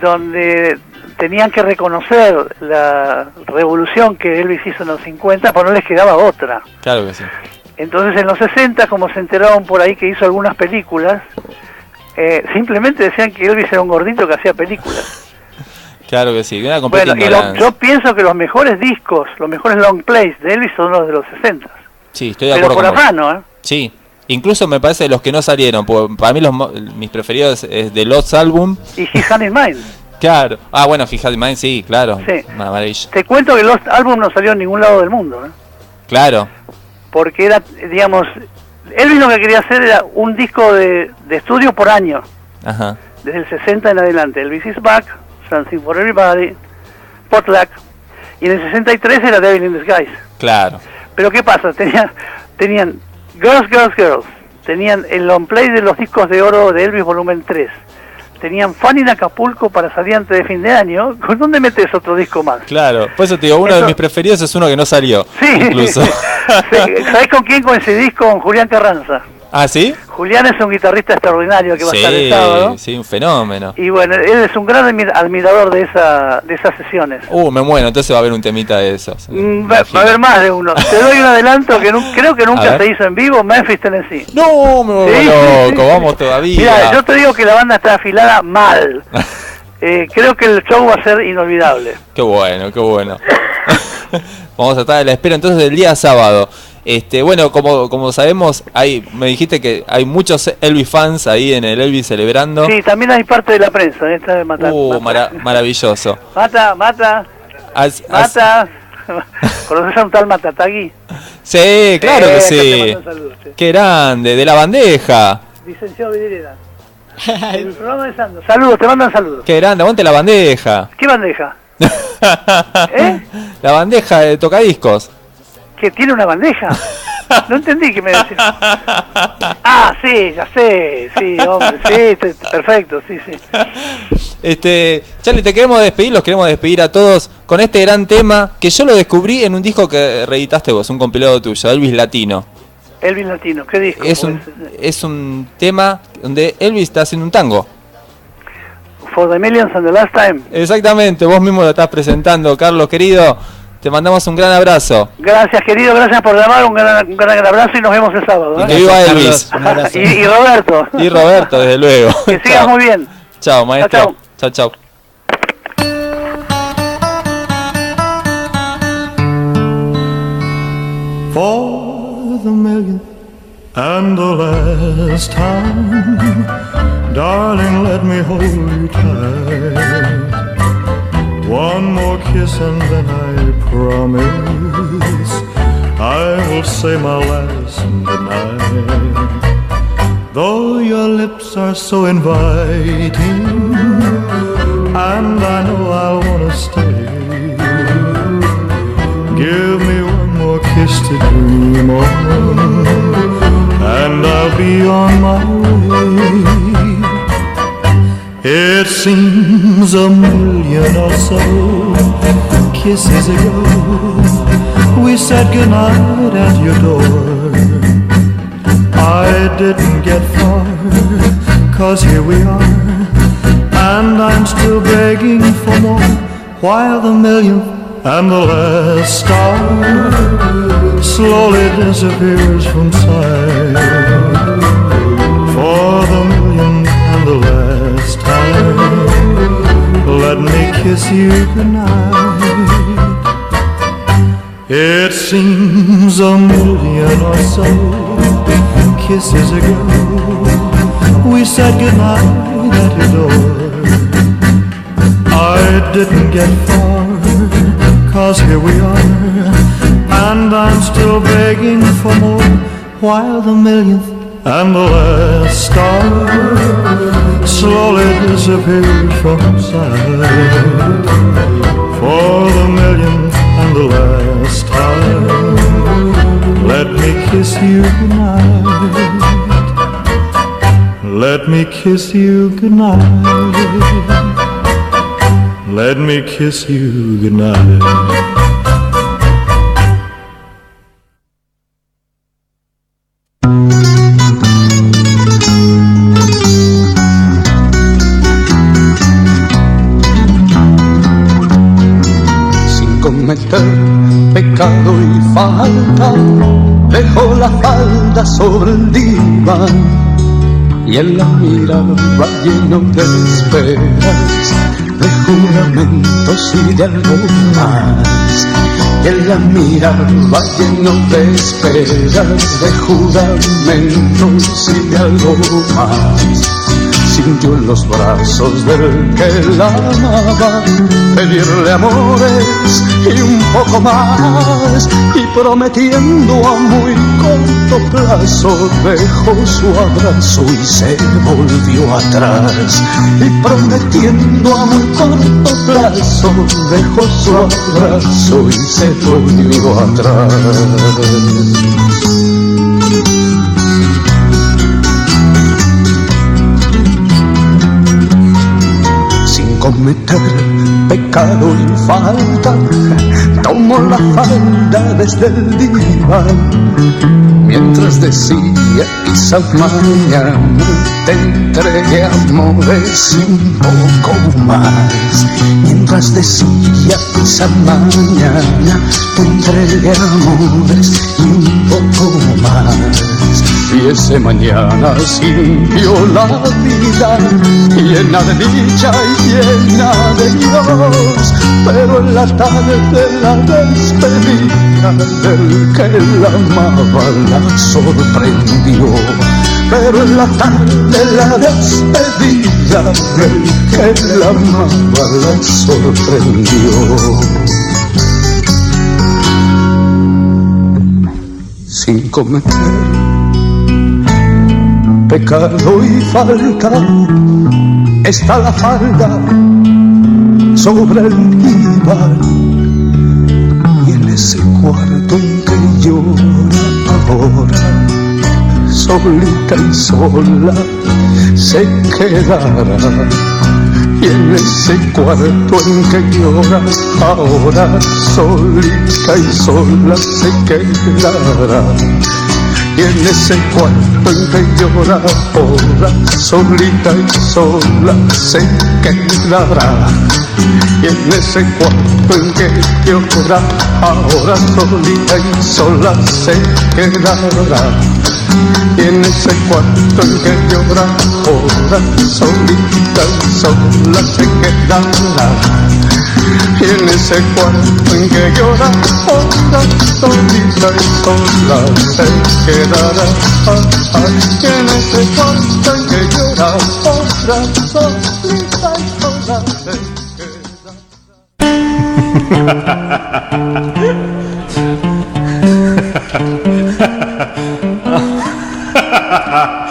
donde tenían que reconocer la revolución que Elvis hizo en los 50, pero no les quedaba otra. claro que sí. Entonces en los 60, como se enteraron por ahí que hizo algunas películas, eh, simplemente decían que Elvis era un gordito que hacía películas. Claro que sí, una completa Bueno, y lo- yo pienso que los mejores discos, los mejores long plays de Elvis son los de los 60. Sí, estoy de Pero acuerdo por con vos. afano, ¿eh? Sí, incluso me parece los que no salieron, porque para mí los, mis preferidos es de Lost Album. Y His Hand in Mine. [LAUGHS] Claro. Ah, bueno, fíjate, man, sí, claro. Sí. Una maravilla. Te cuento que Lost Album no salió en ningún lado del mundo, ¿eh? Claro. porque era, digamos, Elvis lo que quería hacer era un disco de, de estudio por año, Ajá. desde el 60 en adelante. Elvis is Back, Something for Everybody, Potluck, y en el 63 era Devil in Disguise. Claro. Pero ¿qué pasa? Tenían, tenían Girls, Girls, Girls, tenían el long play de los discos de oro de Elvis volumen 3, tenían Fan in Acapulco para salir antes de fin de año, ¿con dónde metes otro disco más? Claro. Por eso te digo, uno de mis preferidos es uno que no salió. Sí. Incluso. [LAUGHS] Sí, ¿Sabés con quién coincidís? Con Julián Carranza. ¿Ah, sí? Julián es un guitarrista extraordinario que va a estar el sábado. sí, un fenómeno. Y bueno, él es un gran admi- admirador de esa de esas sesiones. Uh, me muero, entonces va a haber un temita de esos. Mm, Va, va a haber más de uno. Te doy un adelanto que creo que nunca se hizo en vivo, Memphis, Tennessee. No, me vuelvo Sí, loco, vamos todavía. Mira, yo te digo que la banda está afilada mal. [LAUGHS] Eh, creo que el show va a ser inolvidable. Qué bueno, qué bueno. [LAUGHS] Vamos a estar a la espera entonces del día sábado. Este, bueno, como, como sabemos, hay, me dijiste que hay muchos Elvis fans ahí en el Elvis celebrando. Sí, también hay parte de la prensa. ¿eh? Esta de matar. Uh, mara- maravilloso. Mata, mata, As- as- mata. [LAUGHS] ¿Conoces a un tal Matatagui? sí, claro que sí. sí. Qué grande, de la bandeja. Licenciado Vidriera. [LAUGHS] El programa de Sando. Saludos, te mandan saludos. Qué grande, aguante la bandeja. ¿Qué bandeja? [LAUGHS] ¿Eh? La bandeja de tocadiscos. ¿Que tiene una bandeja? No entendí qué me decís. Ah, sí, ya sé, sí, hombre, sí, perfecto, sí, sí. Este, Charlie, te queremos despedir, los queremos despedir a todos con este gran tema que yo lo descubrí en un disco que reeditaste vos, un compilado tuyo, Elvis Latino. Elvis Latino, ¿qué disco? Es un, es un tema donde Elvis está haciendo un tango. For the Millions and the Last Time. Exactamente, vos mismo lo estás presentando, Carlos querido. Te mandamos un gran abrazo. Gracias, querido, gracias por llamar, un gran, un gran abrazo y nos vemos el sábado. Y ¿eh? que viva Elvis. y, y Roberto. Y Roberto, desde luego. [LAUGHS] Que sigas muy bien. Chao, maestro. Chao, Chao, chao. for the millionth and the last time. Darling, let me hold you tight. One more kiss and then I promise I will say my last goodnight. Though your lips are so inviting, and I know I'll wanna stay. Give me one more kiss to dream on, and I'll be on my way. It seems a million or so kisses ago, we said goodnight at your door. I didn't get far, cause here we are, and I'm still begging for more, while the millionth and the last star slowly disappears from sight. Let me kiss you goodnight. It seems a million or so kisses ago, we said goodnight at your door. I didn't get far, cause here we are, and I'm still begging for more, while the millionth and the last star slowly disappears from sight. For the millionth and the last time, let me kiss you goodnight. Let me kiss you goodnight. Let me kiss you goodnight. Sobre el diván y él la miraba lleno de esperas, de juramentos y de algo más. Y él la miraba lleno de esperas, de juramentos y de algo más. Si sintió en los brazos del que la amaba pedirle amores y un poco más y prometiendo a muy corto plazo dejó su abrazo y se volvió atrás. Y prometiendo a muy corto plazo dejó su abrazo y se volvió atrás cometer pecado y falta, tomó la falda desde el diván, mientras decía quizá mañana te entregué amores y un poco más, mientras decía quizá mañana te entregué amores y un poco más. Ese mañana sintió la vida llena de dicha y llena de Dios, pero en la tarde de la despedida del que la amaba la sorprendió. Pero en la tarde de la despedida del que la amaba la sorprendió. Sin cometer pecado y falta está la falda sobre el diván. Y en ese cuarto en que llora ahora solita y sola se quedará. Y en ese cuarto en que llora ahora solita y sola se quedará en ese cuarto en que llora ahora solita y sola se quedará. Y en ese cuarto en que llora ahora solita y sola se quedará. Y en ese cuarto en que llora ahora solita y sola se quedará. Y en ese cuarto en que llora ahora solita y sola se quedará y en ese cuarto en que llora ahora solita y sola se [LAUGHS]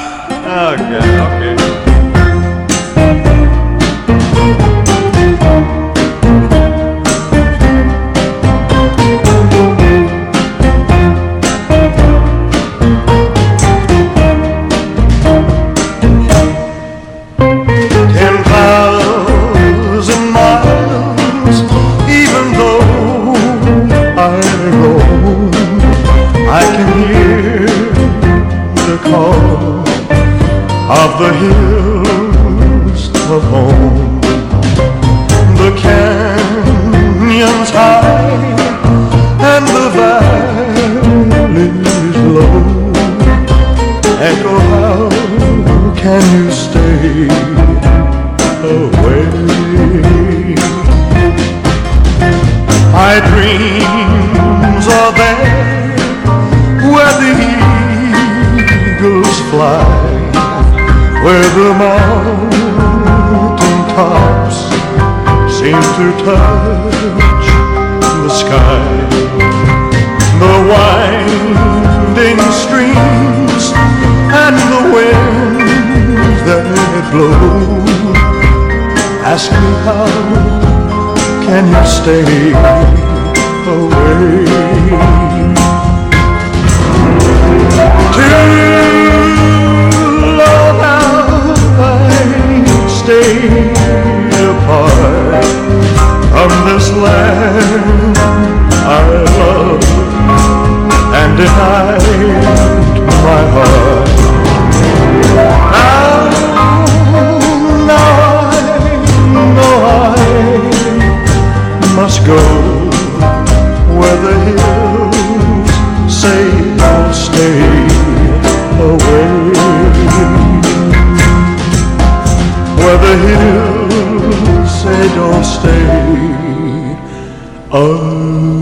away.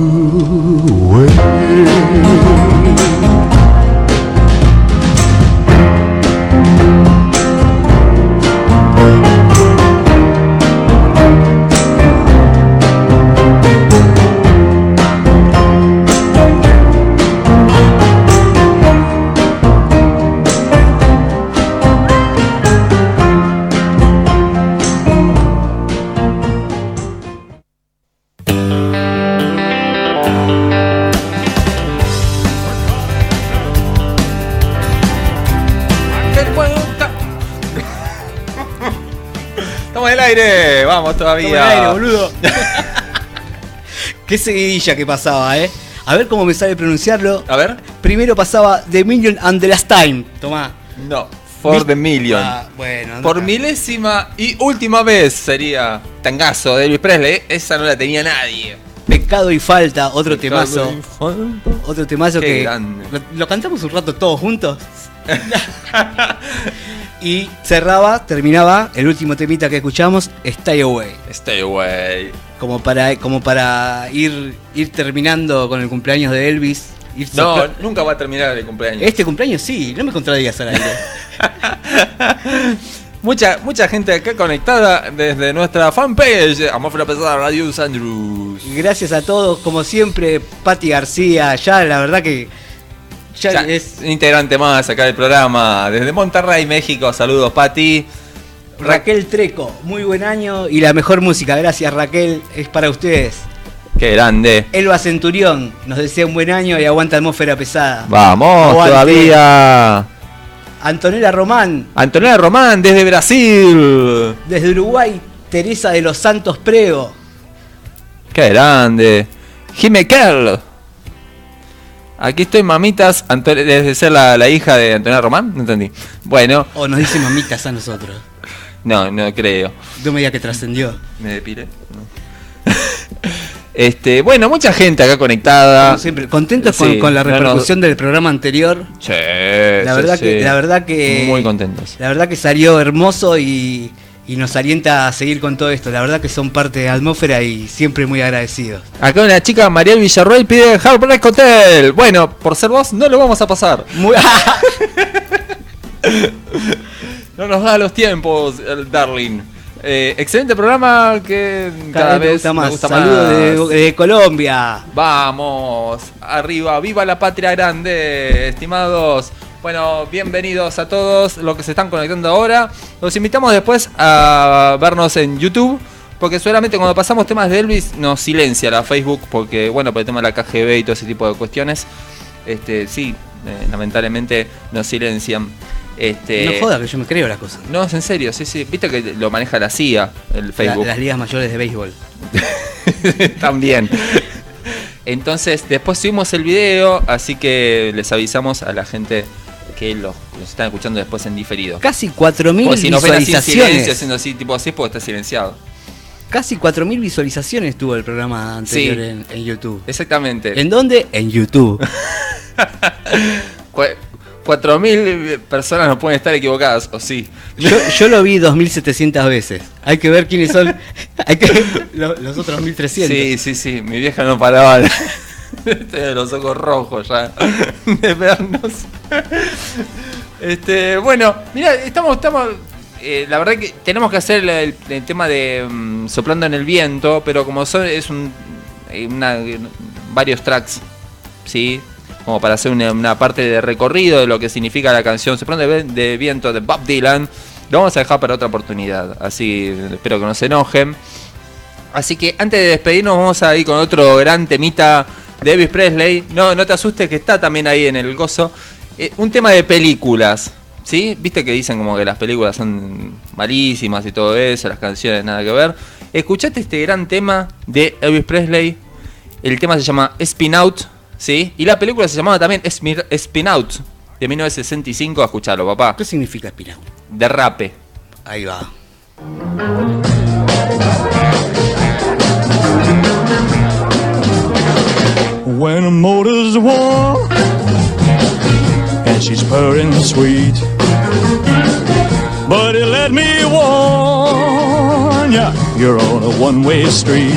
Todavía. Aire, boludo. [LAUGHS] Qué seguidilla que pasaba, ¿eh? A ver cómo me sale pronunciarlo. A ver. Primero pasaba The Million and the Last Time. Tomá. No, for the million. Ah, bueno, Por milésima y última vez sería Tangazo de Elvis Presley. Esa no la tenía nadie. Pecado y falta, otro Pecado temazo. falta. Otro temazo Qué que. grande. Lo, lo cantamos un rato todos juntos. [LAUGHS] y cerraba, terminaba el último temita que escuchamos, Stay Away. Stay away. Como para, como para ir, ir terminando con el cumpleaños de Elvis. No, sopla- nunca va a terminar el cumpleaños. Este cumpleaños sí, no me contradigas al [LAUGHS] aire. Mucha, mucha gente acá conectada desde nuestra fanpage, Amorfra Pesada Radio Andrews. Gracias a todos, como siempre, Pati García, ya la verdad que ya, Ya, es integrante más acá del programa. Desde Monterrey, México. Saludos, Pati. Raquel Treco, muy buen año y la mejor música, gracias Raquel, es para ustedes. Qué grande. Elba Centurión nos desea un buen año y aguanta atmósfera pesada. Vamos, Aguante. todavía. Antonella Román, Antonella Román, desde Brasil. desde Uruguay, Teresa de los Santos Prego. Qué grande. Jime Kerl. Aquí estoy, mamitas. Anto- Desde ser la, la hija de Antonella Román. No entendí. Bueno, O nos dice mamitas a nosotros. no, no creo. No me diga que trascendió. ¿Me depilé? No. [LAUGHS] este, bueno, mucha gente acá conectada. Como siempre, contentos con, Sí, con la no, no. repercusión del programa anterior. Sí, La sí, verdad sí. que, la verdad que. Muy contentos. La verdad que salió hermoso y, y nos alienta a seguir con todo esto. La verdad que son parte de Atmósfera y siempre muy agradecidos. Acá una chica, Mariel Villarroel, pide Heartbreak Hotel. Bueno, por ser vos, no lo vamos a pasar. Muy- [LAUGHS] No nos da los tiempos, el darling. Eh, excelente programa que cada, vez gusta más. gusta Saludos más. de, de Colombia. Vamos, arriba, viva la patria grande, estimados. Bueno, bienvenidos a todos los que se están conectando ahora. Los invitamos después a vernos en YouTube. Porque seguramente cuando pasamos temas de Elvis nos silencia la Facebook. Porque, bueno, por el tema de la KGB y todo ese tipo de cuestiones. Este, sí, eh, lamentablemente nos silencian. Este, No joda que yo me creo las cosas. No, es en serio, sí, sí. Viste que lo maneja la CIA, el La- Facebook. las ligas mayores de béisbol. [LAUGHS] También. Entonces, después subimos el video, así que les avisamos a la gente que los, los están escuchando después en diferido. Casi 4.000 Porque si así en silencio, visualizaciones. haciendo así, tipo así, porque está silenciado. Casi 4.000 visualizaciones tuvo el programa anterior Sí. en, en YouTube. Exactamente. ¿En dónde? En YouTube. [LAUGHS] Cua- 4.000 personas no pueden estar equivocadas, o sí. Yo, yo lo vi 2.700 veces. Hay que ver quiénes son. [LAUGHS] Hay que lo- los otros 1.300. Sí, sí, sí. Mi vieja no paraba de los ojos rojos ya [LAUGHS] de vernos. Este, bueno, mira, estamos, estamos. eh, la verdad que tenemos que hacer el, el- tema de mm, soplando en el viento, pero como son, es un eh, una- varios tracks, sí, como para hacer una, una parte de recorrido de lo que significa la canción Soplando de viento de Bob Dylan. Lo vamos a dejar para otra oportunidad, así espero que no se enojen. Así que antes de despedirnos vamos a ir con otro gran temita de Elvis Presley. No, no te asustes que está también ahí en el gozo. Eh, un tema de películas. ¿Sí? Viste que dicen como que las películas son malísimas y todo eso, las canciones nada que ver. Escuchate este gran tema de Elvis Presley. El tema se llama Spin Out, ¿sí? Y la película se llamaba también Spin Out, de 1965. A escucharlo, papá. ¿Qué significa Spin Out? Derrape. Ahí va. When a motor's warm and she's purring sweet. Buddy, let me warn ya, you're on a one-way street.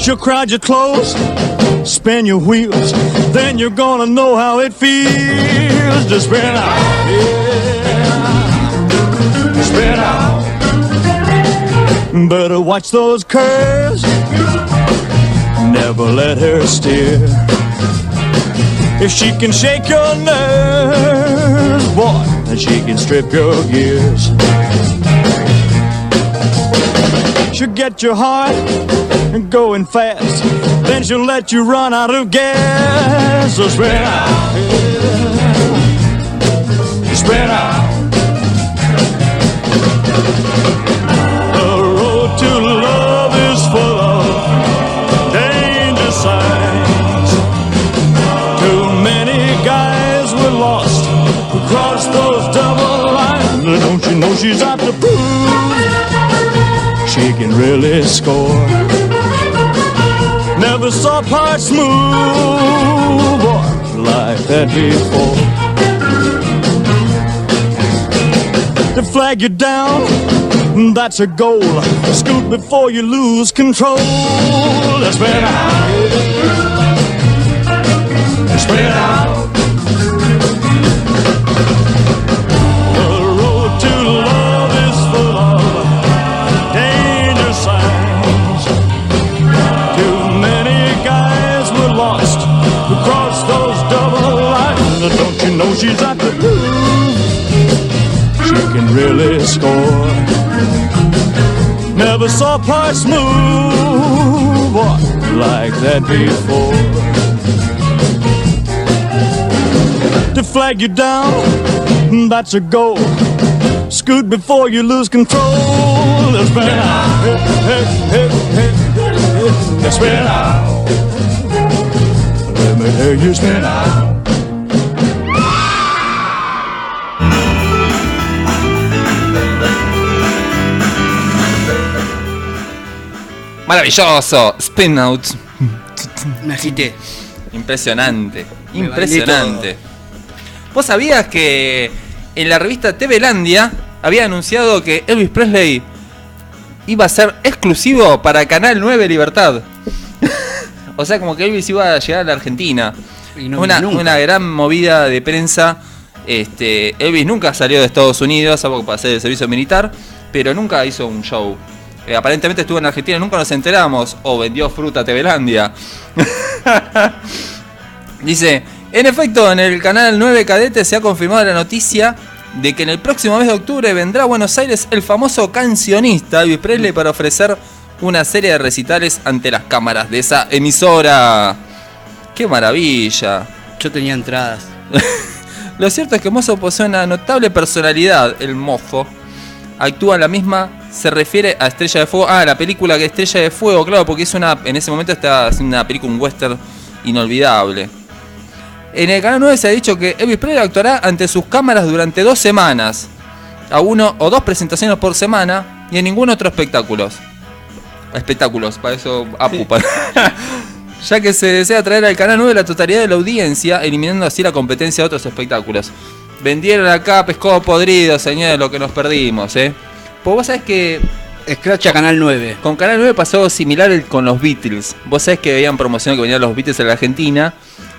She'll crowd you close, spin your wheels, then you're gonna know how it feels to spin out. Yeah. Spin out. Better watch those curves. Never let her steer. If she can shake your nerves, boy, then she can strip your gears. She'll get your heart going fast, then she'll let you run out of gas. So spin out, yeah. spin out. She's out to prove she can really score. Never saw parts move or like that before. To flag you down, that's a goal. Scoot before you lose control. Spread out. Spread out. Know she's at the prove she can really score? Never saw parts move like that before. To flag you down, that's a goal. Scoot before you lose control. Let's spin out. Hey, hey, hey. Let's spin out. Let me hear you spin out. Maravilloso. Spin out. Me agité. Impresionante. Me Impresionante. ¿Vos sabías que en la revista TV Landia había anunciado que Elvis Presley iba a ser exclusivo para Canal 9 Libertad? [LAUGHS] o sea, como que Elvis iba a llegar a la Argentina. Y no una, vino nunca. una gran movida de prensa. Este, Elvis nunca salió de Estados Unidos, salvo para hacer el servicio militar, pero nunca hizo un show. Eh, aparentemente estuvo en Argentina, nunca nos enteramos. O vendió fruta a Tevelandia. [LAUGHS] Dice, en efecto, en el canal 9 Cadete se ha confirmado la noticia de que en el próximo mes de octubre vendrá a Buenos Aires el famoso cancionista Elvis Presley para ofrecer una serie de recitales ante las cámaras de esa emisora. ¡Qué maravilla! Yo tenía entradas. [LAUGHS] Lo cierto es que Mozo posee una notable personalidad, el mofo. Actúa en la misma, se refiere a Estrella de Fuego. Ah, la película que Estrella de Fuego, claro, porque es una. En ese momento está haciendo una película, un western inolvidable. En el canal 9 se ha dicho que Elvis Presley actuará ante sus cámaras durante dos semanas. A uno o dos presentaciones por semana y en ningún otro espectáculos. Espectáculos, para eso Apu. para- [LAUGHS] ya que se desea traer al canal 9 la totalidad de la audiencia, eliminando así la competencia de otros espectáculos. Vendieron acá pescado podrido, señores, lo que nos perdimos, ¿eh? Pues vos sabés que Scratch a Canal 9. con Canal 9 pasó similar el- con los Beatles. Vos sabés que habían promocionado que venían los Beatles en la Argentina.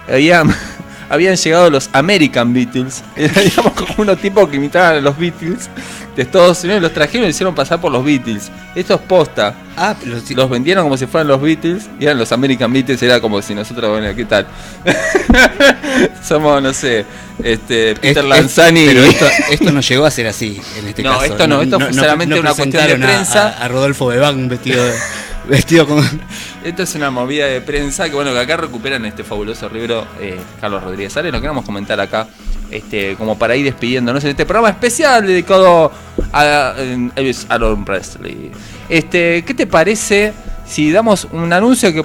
Habían, [LAUGHS] habían llegado los American Beatles. [LAUGHS] Digamos como unos tipos que imitaban a los Beatles de Estados Unidos. Los trajeron y los hicieron pasar por los Beatles. Esto es posta. Ah, Los vendieron como si fueran los Beatles y eran los American Beatles. Era como si nosotros, bueno, ¿qué tal? [LAUGHS] Somos, no sé, este, Peter Es- Lanzani. pero esto, esto no llegó a ser así en este No, caso. esto no, esto fue solamente una cuestión de prensa. A, a Rodolfo Bebán vestido, de- [LAUGHS] vestido con. Esto es una movida de prensa que bueno que acá recuperan este fabuloso libro eh, Carlos Rodríguez Ares, lo queremos comentar acá, este, como para ir despidiéndonos en este programa especial dedicado a Elvis Aaron Presley. Este, ¿qué te parece si damos un anuncio que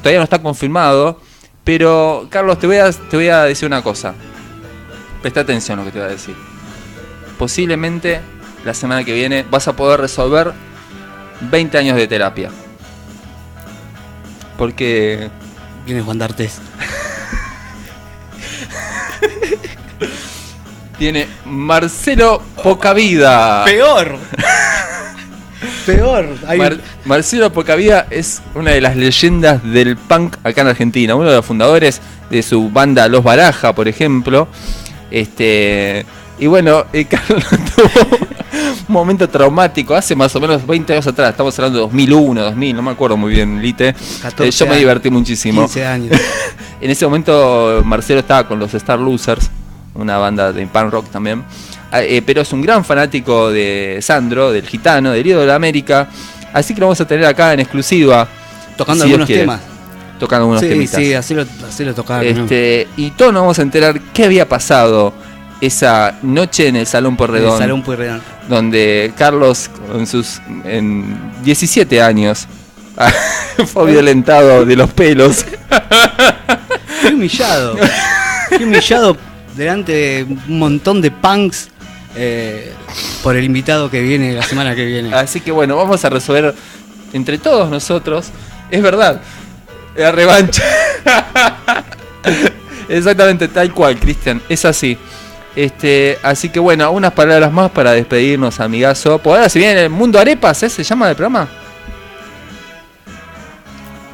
todavía no está confirmado? Pero Carlos, te voy a, te voy a decir una cosa. Presta atención a lo que te voy a decir. Posiblemente la semana que viene vas a poder resolver 20 años de terapia. Porque Viene Juan D'Artes. [LAUGHS] tiene Marcelo Pocavida. Peor. Peor. Hay Mar- Marcelo Pocavida es una de las leyendas del punk acá en Argentina, uno de los fundadores de su banda Los Baraja, por ejemplo. Este, y bueno, eh, [LAUGHS] Carlos tuvo un momento traumático hace más o menos 20 años atrás, estamos hablando de 2001, 2000, no me acuerdo muy bien, Lite. 14 Eh, yo me divertí muchísimo. 15 años. [LAUGHS] En ese momento Marcelo estaba con los Star Losers, una banda de punk rock también. Ah, eh, pero es un gran fanático de Sandro, del gitano, del ídolo de América. Así que lo vamos a tener acá en exclusiva. Tocando si algunos temas. Tocando algunos sí, temitas. sí, así lo, así lo tocaron. ¿no? Este, y todos nos vamos a enterar qué había pasado esa noche en el Salón En el. Salón Pueyrredón. Donde Carlos, en sus en 17 años, [LAUGHS] fue violentado de los pelos. Fui humillado. Fui humillado delante de un montón de punks. eh, por el invitado que viene la semana que viene. Así que bueno, vamos a resolver entre todos nosotros. Es verdad, la revancha. [LAUGHS] Exactamente, tal cual, Cristian. Es así. Este, así que bueno, unas palabras más para despedirnos, amigazo. Por ahora, si viene el mundo arepas, ¿eh? ¿se llama el programa?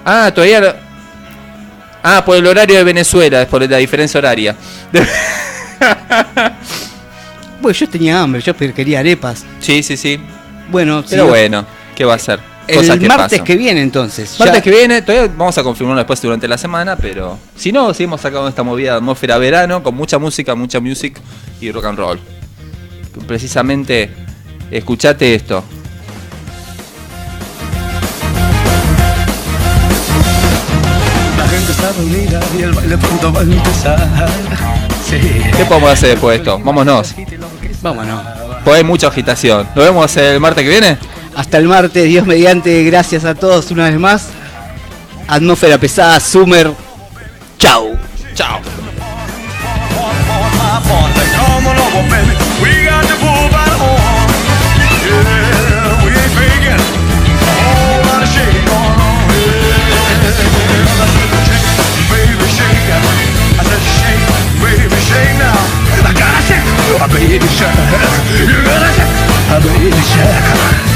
Ah, todavía. no- Ah, por el horario de Venezuela, es por la diferencia horaria. [LAUGHS] Pues yo tenía hambre, yo quería arepas. Sí, sí, sí. Bueno, Pero sí, bueno, ¿qué va a ser? El Cosas que martes pasan. que viene entonces. Martes ya- que viene, todavía vamos a confirmarlo después durante la semana, pero si no, seguimos sacando esta movida de atmósfera verano con mucha música, mucha music y rock and roll. Precisamente, escuchate esto. La gente está reunida y el baile pronto va a empezar. Sí. ¿Qué podemos hacer después de esto? Vámonos. Vámonos. Pues hay mucha agitación. ¿Nos vemos el martes que viene? Hasta el martes, Dios mediante, gracias a todos una vez más. Atmósfera pesada, Summer. Chau. Chau. Baby baby.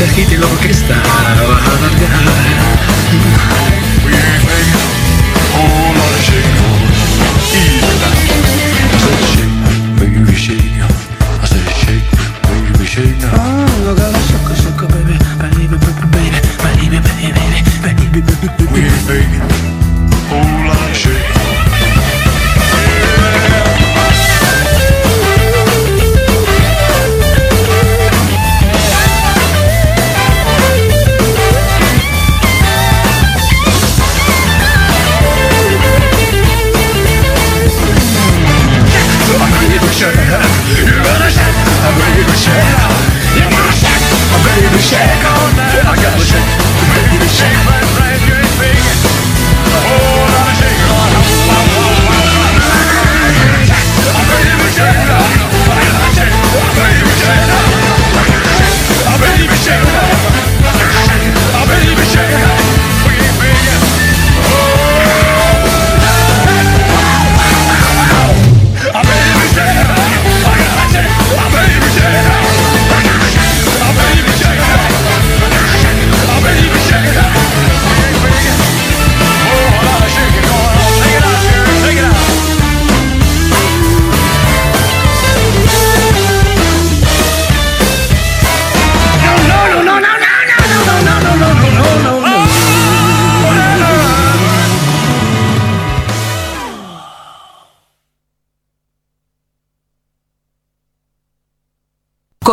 se agita y la orquesta va a largar.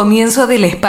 Comienzo del espacio.